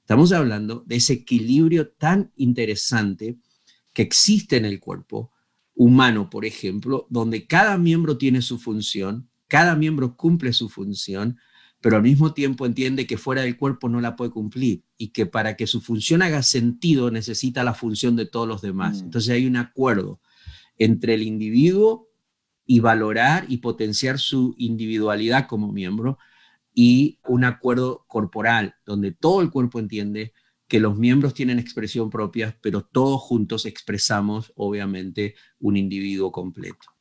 Estamos hablando de ese equilibrio tan interesante que existe en el cuerpo humano, por ejemplo, donde cada miembro tiene su función, cada miembro cumple su función, pero al mismo tiempo entiende que fuera del cuerpo no la puede cumplir y que para que su función haga sentido necesita la función de todos los demás. Mm. Entonces hay un acuerdo entre el individuo y valorar y potenciar su individualidad como miembro y un acuerdo corporal donde todo el cuerpo entiende que los miembros tienen expresión propia, pero todos juntos expresamos obviamente un individuo completo.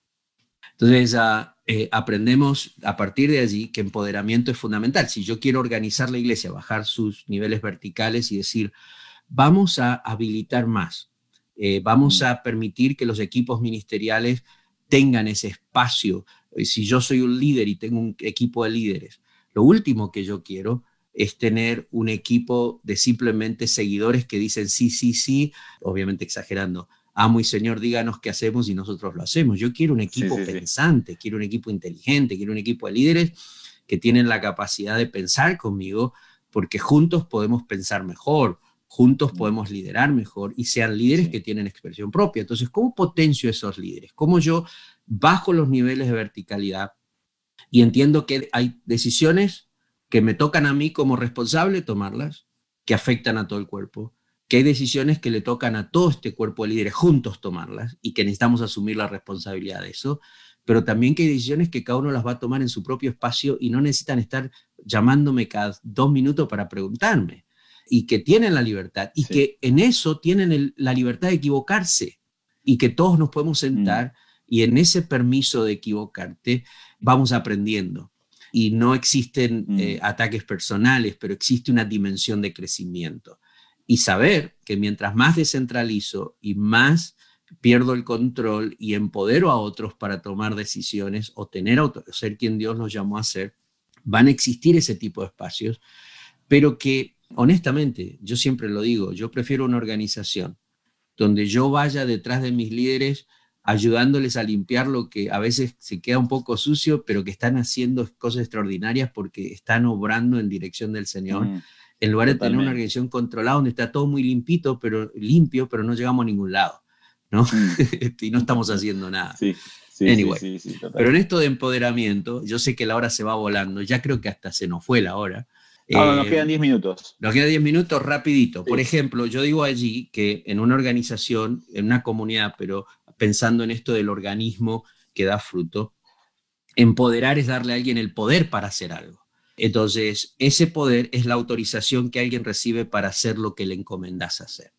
Entonces, ah, eh, aprendemos a partir de allí que empoderamiento es fundamental. Si yo quiero organizar la iglesia, bajar sus niveles verticales y decir, vamos a habilitar más, eh, vamos mm. a permitir que los equipos ministeriales tengan ese espacio. Eh, si yo soy un líder y tengo un equipo de líderes, lo último que yo quiero es tener un equipo de simplemente seguidores que dicen sí, sí, sí, obviamente exagerando, amo y Señor, díganos qué hacemos y nosotros lo hacemos. Yo quiero un equipo pensante, quiero un equipo inteligente, quiero un equipo de líderes que tienen la capacidad de pensar conmigo, porque juntos podemos pensar mejor, juntos mm. podemos liderar mejor y sean líderes que tienen expresión propia. Entonces, ¿cómo potencio esos líderes? ¿Cómo yo bajo los niveles de verticalidad y entiendo que hay decisiones que me tocan a mí como responsable tomarlas, que afectan a todo el cuerpo, que hay decisiones que le tocan a todo este cuerpo de líderes juntos tomarlas y que necesitamos asumir la responsabilidad de eso, pero también que hay decisiones que cada uno las va a tomar en su propio espacio y no necesitan estar llamándome cada dos minutos para preguntarme y que tienen la libertad y que en eso tienen la libertad de equivocarse y que todos nos podemos sentar mm. y en ese permiso de equivocarte vamos aprendiendo. Y no existen mm. eh, ataques personales, pero existe una dimensión de crecimiento. Y saber que mientras más descentralizo y más pierdo el control y empodero a otros para tomar decisiones o tener ser quien Dios nos llamó a ser, van a existir ese tipo de espacios, pero que honestamente, yo siempre lo digo, yo prefiero una organización donde yo vaya detrás de mis líderes ayudándoles a limpiar lo que a veces se queda un poco sucio, pero que están haciendo cosas extraordinarias porque están obrando en dirección del Señor. Mm, en lugar de tener una organización controlada donde está todo muy limpito, pero limpio, pero no llegamos a ningún lado, ¿no? Mm. y no estamos haciendo nada. Sí, sí, sí, pero en esto de empoderamiento, yo sé que la hora se va volando, ya creo que hasta se nos fue la hora. No, nos eh, quedan 10 minutos. Nos quedan 10 minutos rapidito. Por ejemplo, yo digo allí que en una organización, en una comunidad, pero pensando en esto del organismo que da fruto, empoderar es darle a alguien el poder para hacer algo. Entonces, ese poder es la autorización que alguien recibe para hacer lo que le encomendas hacer.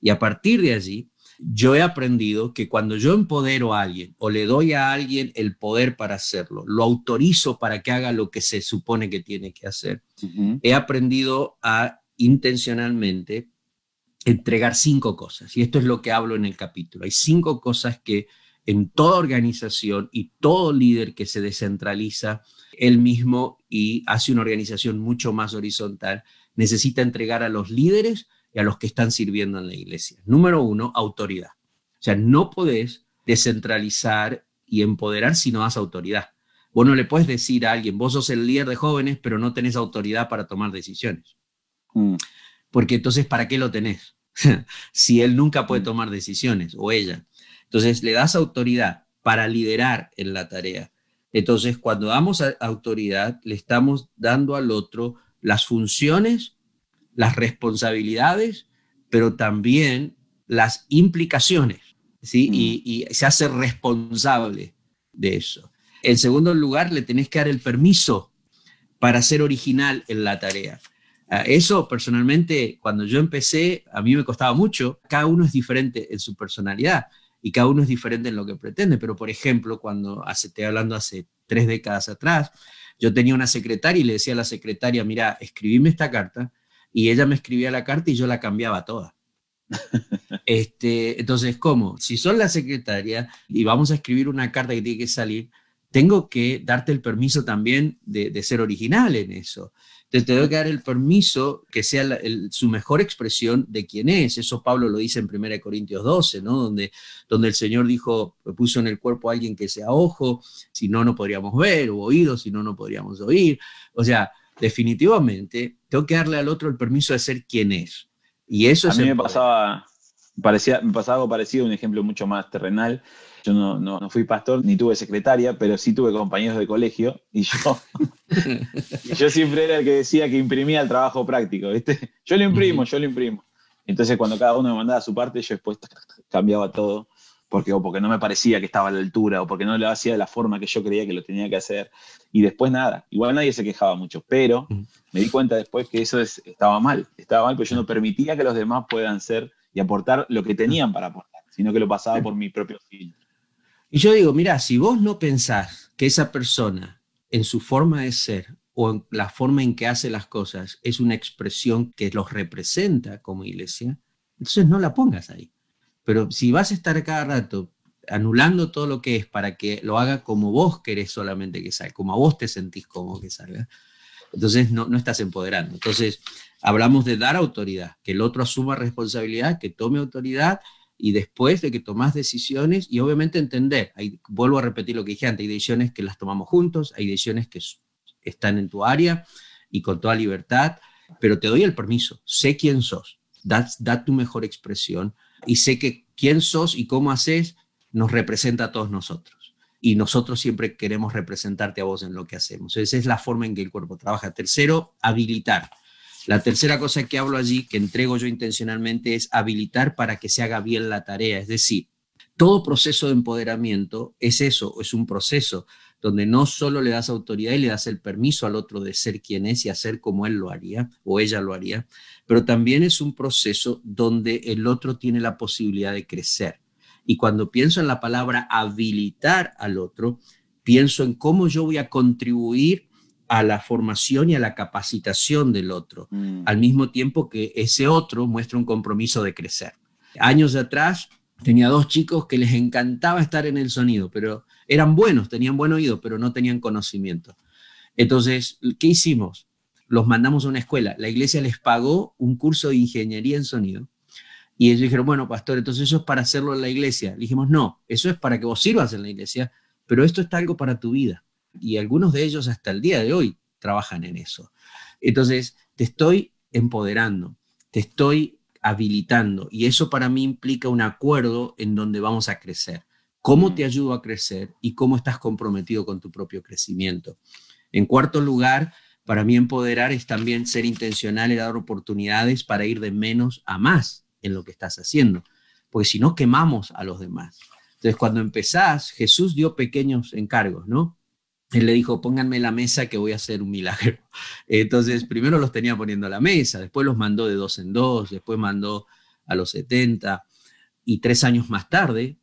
Y a partir de allí, yo he aprendido que cuando yo empodero a alguien o le doy a alguien el poder para hacerlo, lo autorizo para que haga lo que se supone que tiene que hacer, he aprendido a intencionalmente entregar cinco cosas. Y esto es lo que hablo en el capítulo. Hay cinco cosas que en toda organización y todo líder que se descentraliza él mismo y hace una organización mucho más horizontal, necesita entregar a los líderes y a los que están sirviendo en la iglesia. Número uno, autoridad. O sea, no podés descentralizar y empoderar si no das autoridad. Vos no le puedes decir a alguien, vos sos el líder de jóvenes, pero no tenés autoridad para tomar decisiones. Mm. Porque entonces, ¿para qué lo tenés? si él nunca puede mm. tomar decisiones o ella. Entonces, le das autoridad para liderar en la tarea. Entonces, cuando damos autoridad, le estamos dando al otro las funciones las responsabilidades, pero también las implicaciones, ¿sí? Mm. Y, se hace responsable de eso. En segundo lugar, le tenés que dar el permiso para ser original en la tarea. Ah, eso personalmente, cuando yo empecé, a mí me costaba mucho. Cada uno es diferente en su personalidad y cada uno es diferente en lo que pretende. Pero, por ejemplo, cuando hace, estoy hablando hace tres décadas atrás, yo tenía una secretaria y le decía a la secretaria, mira, escribime esta carta y ella me escribía la carta y yo la cambiaba toda. este, entonces, ¿cómo? Si son la secretaria y vamos a escribir una carta que tiene que salir, tengo que darte el permiso también de, ser original en eso. Te tengo que dar el permiso que sea su mejor expresión de quién es. Eso Pablo lo dice en 1 Corintios 12, ¿no? Donde, donde el Señor dijo, puso en el cuerpo a alguien que sea ojo, si no, no podríamos ver, o oído, si no, no podríamos oír. O sea, definitivamente tengo que darle al otro el permiso de ser quien es. Y eso a mí me pasaba, parecía, me pasaba algo parecido, un ejemplo mucho más terrenal. Yo no, no, fui pastor ni tuve secretaria, pero sí tuve compañeros de colegio y yo, yo siempre era el que decía que imprimía el trabajo práctico. ¿viste? Yo lo imprimo, yo lo imprimo. Entonces cuando cada uno me mandaba su parte, yo después cambiaba todo porque, o porque no me parecía que estaba a la altura, o porque no lo hacía de la forma que yo creía que lo tenía que hacer. Y después nada, igual nadie se quejaba mucho, pero me di cuenta después que eso estaba mal, estaba mal, porque yo no permitía que los demás puedan ser y aportar lo que tenían para aportar, sino que lo pasaba por mi propio fin. Y yo digo, mira, si vos no pensás que esa persona en su forma de ser o en la forma en que hace las cosas es una expresión que los representa como iglesia, entonces no la pongas ahí. Pero si vas a estar cada rato anulando todo lo que es para que lo haga como vos querés solamente que salga, como a vos te sentís como que salga, entonces no, no estás empoderando. Entonces hablamos de dar autoridad, que el otro asuma responsabilidad, que tome autoridad y después de que tomas decisiones y obviamente entender, vuelvo a repetir lo que dije antes, hay decisiones que las tomamos juntos, hay decisiones que están en tu área y con toda libertad, pero te doy el permiso, sé quién sos, da, da tu mejor expresión y sé que quién sos y cómo haces nos representa a todos nosotros. y nosotros siempre queremos representarte a vos en lo que hacemos. Esa es la forma en que el cuerpo trabaja. Tercero, habilitar. La tercera cosa que hablo allí, que entrego yo intencionalmente, es habilitar para que se haga bien la tarea. Es decir, todo proceso de empoderamiento es eso, es un proceso donde no solo le das autoridad y le das el permiso al otro de ser quien es y hacer como él lo haría o ella lo haría, pero también es un proceso donde el otro tiene la posibilidad de crecer. Y cuando pienso en la palabra habilitar al otro, pienso en cómo yo voy a contribuir a la formación y a la capacitación del otro, mm. al mismo tiempo que ese otro muestra un compromiso de crecer. Años atrás tenía dos chicos que les encantaba estar en el sonido, pero eran buenos, tenían buen oído, pero no tenían conocimiento. Entonces, ¿qué hicimos? Los mandamos a una escuela. La iglesia les pagó un curso de ingeniería en sonido y ellos dijeron, bueno, pastor, entonces eso es para hacerlo en la iglesia. Le dijimos, no, eso es para que vos sirvas en la iglesia, pero esto está algo para tu vida. Y algunos de ellos hasta el día de hoy trabajan en eso. Entonces, te estoy empoderando, te estoy habilitando y eso para mí implica un acuerdo en donde vamos a crecer. ¿Cómo mm. te ayudo a crecer y cómo estás comprometido con tu propio crecimiento? En cuarto lugar, para mí empoderar es también ser intencional y dar oportunidades para ir de menos a más en lo que estás haciendo, porque si no quemamos a los demás. Entonces, cuando empezás, Jesús dio pequeños encargos, ¿no? Él le dijo, pónganme la mesa que voy a hacer un milagro. Entonces, primero los tenía poniendo a la mesa, después los mandó de dos en dos, después mandó a los 70, y tres años más tarde,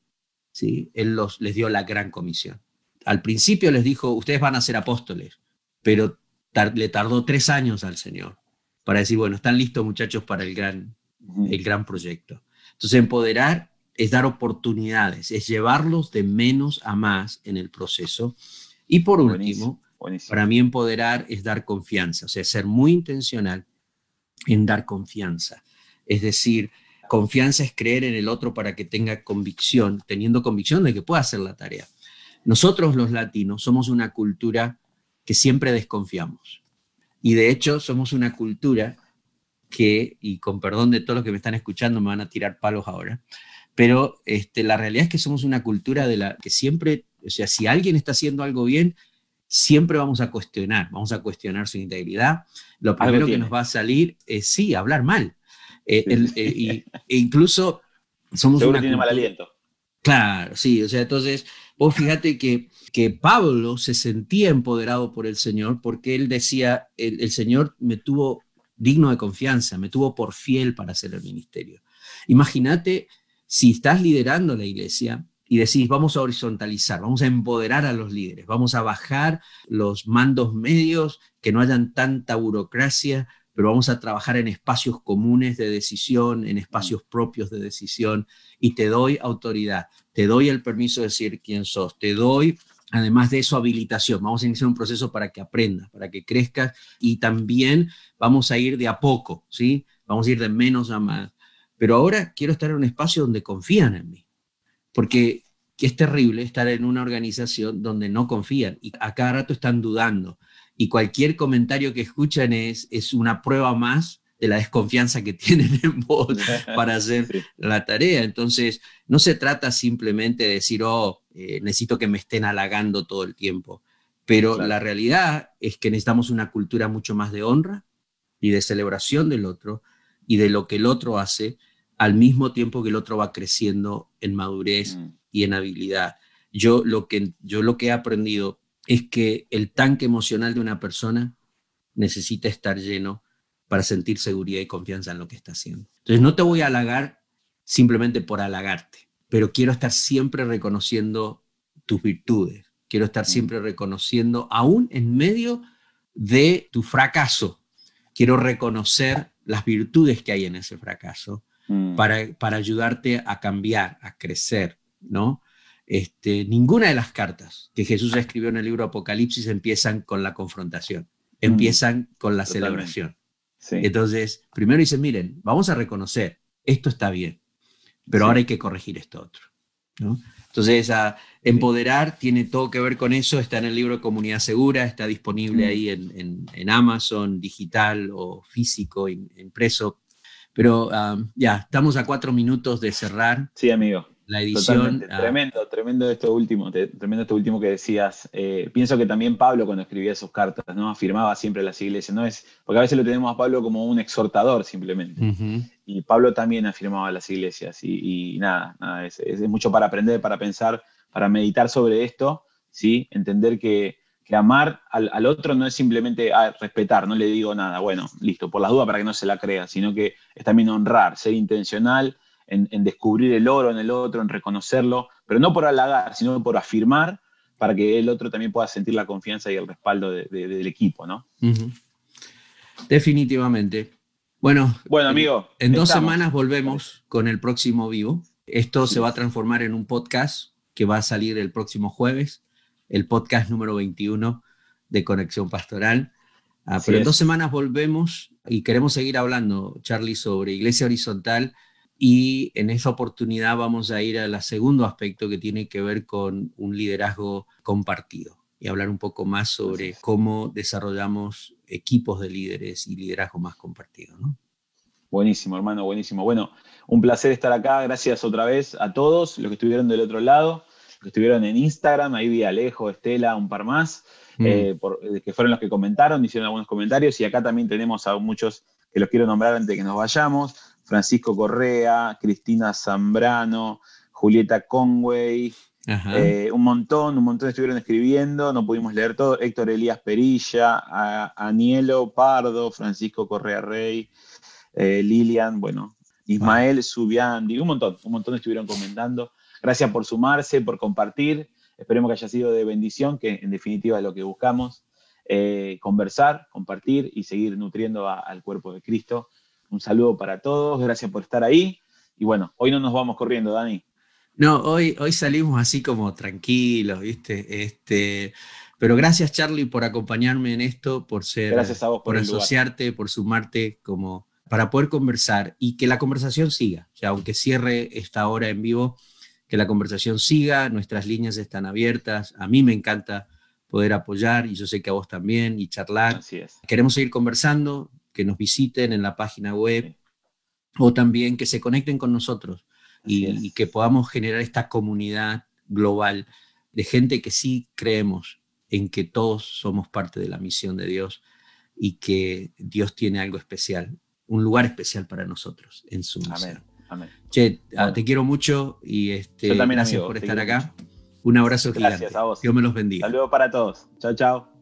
¿sí? Él los, les dio la gran comisión. Al principio les dijo, ustedes van a ser apóstoles, pero le tardó tres años al Señor para decir, bueno, están listos muchachos para el gran, el gran proyecto. Entonces, empoderar es dar oportunidades, es llevarlos de menos a más en el proceso. Y por último, para mí empoderar es dar confianza, o sea, ser muy intencional en dar confianza. Es decir, confianza es creer en el otro para que tenga convicción, teniendo convicción de que pueda hacer la tarea. Nosotros los latinos somos una cultura que siempre desconfiamos. Y de hecho somos una cultura que, y con perdón de todos los que me están escuchando, me van a tirar palos ahora, pero este, la realidad es que somos una cultura de la que siempre, o sea, si alguien está haciendo algo bien, siempre vamos a cuestionar, vamos a cuestionar su integridad. Lo primero que nos va a salir es, sí, hablar mal. Eh, eh, e incluso somos Seguro tiene mal aliento. Claro, sí, o sea, entonces, vos fíjate que, que Pablo se sentía empoderado por el Señor porque él decía, el, el Señor me tuvo digno de confianza, me tuvo por fiel para hacer el ministerio. Imagínate si estás liderando la iglesia y decís, vamos a horizontalizar, vamos a empoderar a los líderes, vamos a bajar los mandos medios, que no hayan tanta burocracia, pero vamos a trabajar en espacios comunes de decisión, en espacios propios de decisión, y te doy autoridad, te doy el permiso de decir quién sos, te doy Además de eso, habilitación. Vamos a iniciar un proceso para que aprendas, para que crezcas y también vamos a ir de a poco, ¿sí? Vamos a ir de menos a más. Pero ahora quiero estar en un espacio donde confían en mí, porque es terrible estar en una organización donde no confían y a cada rato están dudando. Y cualquier comentario que escuchan es, es una prueba más de la desconfianza que tienen en vos para hacer la tarea. Entonces, no se trata simplemente de decir, oh, eh, necesito que me estén halagando todo el tiempo, pero la realidad es que necesitamos una cultura mucho más de honra y de celebración del otro y de lo que el otro hace al mismo tiempo que el otro va creciendo en madurez mm. y en habilidad. Yo lo, que, yo lo que he aprendido es que el tanque emocional de una persona necesita estar lleno para sentir seguridad y confianza en lo que está haciendo. Entonces, no te voy a halagar simplemente por halagarte, pero quiero estar siempre reconociendo tus virtudes, quiero estar mm. siempre reconociendo, aún en medio de tu fracaso, quiero reconocer las virtudes que hay en ese fracaso mm. para, para ayudarte a cambiar, a crecer, ¿no? Este, ninguna de las cartas que Jesús escribió en el libro Apocalipsis empiezan con la confrontación, mm. empiezan con la celebración. Entonces, primero dicen, miren, vamos a reconocer, esto está bien, pero ahora hay que corregir esto otro. Entonces, empoderar tiene todo que ver con eso, está en el libro Comunidad Segura, está disponible mm. ahí en, Amazon, digital o físico, impreso. Pero ah, ya, estamos a cuatro minutos de cerrar. Sí, amigo. la edición. Tremendo, tremendo esto último, tremendo esto último que decías. Eh, pienso que también Pablo cuando escribía sus cartas, ¿no? Afirmaba siempre las iglesias, ¿no? Es, porque a veces lo tenemos a Pablo como un exhortador simplemente. Y Pablo también afirmaba las iglesias. Y, nada, es, mucho para aprender, para pensar, para meditar sobre esto, ¿sí? Entender que, amar al, otro no es simplemente ah, respetar, no le digo nada, bueno, listo, por las dudas para que no se la crea, sino que es también honrar, ser intencional en, descubrir el oro en el otro, en reconocerlo, pero no por halagar, sino por afirmar para que el otro también pueda sentir la confianza y el respaldo del equipo, ¿no? Definitivamente. Bueno, bueno amigo, en, dos semanas volvemos con el próximo vivo. Esto se va a transformar en un podcast que va a salir el próximo jueves, el podcast número 21 de Conexión Pastoral. Ah, pero en dos semanas volvemos y queremos seguir hablando, Charlie, sobre Iglesia Horizontal y en esa oportunidad vamos a ir al segundo aspecto que tiene que ver con un liderazgo compartido y hablar un poco más sobre cómo desarrollamos equipos de líderes y liderazgo más compartido. Buenísimo, hermano, buenísimo. Bueno, un placer estar acá. Gracias otra vez a todos los que estuvieron del otro lado, que estuvieron en Instagram. Ahí vi a Alejo, Estela, un par más, mm. eh, eh, que fueron los que comentaron, hicieron algunos comentarios. Y acá también tenemos a muchos que los quiero nombrar antes de que nos vayamos. Francisco Correa, Cristina Zambrano, Julieta Conway, eh, un montón, un montón estuvieron escribiendo, no pudimos leer todo, Héctor Elías Perilla, Anielo Pardo, Francisco Correa Rey, eh, Lilian, bueno, Ismael Subiandi, un montón, un montón estuvieron comentando. Gracias por sumarse, por compartir, esperemos que haya sido de bendición, que en definitiva es lo que buscamos, eh, conversar, compartir y seguir nutriendo al cuerpo de Cristo. Un saludo para todos, gracias por estar ahí. Y bueno, hoy no nos vamos corriendo, Dani. No, hoy, hoy salimos así como tranquilos, ¿viste? Este, pero gracias, Charlie, por acompañarme en esto, por ser, gracias a vos por, asociarte, por sumarte, como para poder conversar y que la conversación siga. O sea, aunque cierre esta hora en vivo, que la conversación siga, nuestras líneas están abiertas. A mí me encanta poder apoyar y yo sé que a vos también y charlar. Así es. Queremos seguir conversando, que nos visiten en la página web o también que se conecten con nosotros y, que podamos generar esta comunidad global de gente que sí creemos en que todos somos parte de la misión de Dios y que Dios tiene algo especial, un lugar especial para nosotros en su misión. Amén. Che, ah, te quiero mucho y este, gracias por estar acá. Un abrazo Gracias a vos. Dios me los bendiga. Saludos para todos. Chao, chao.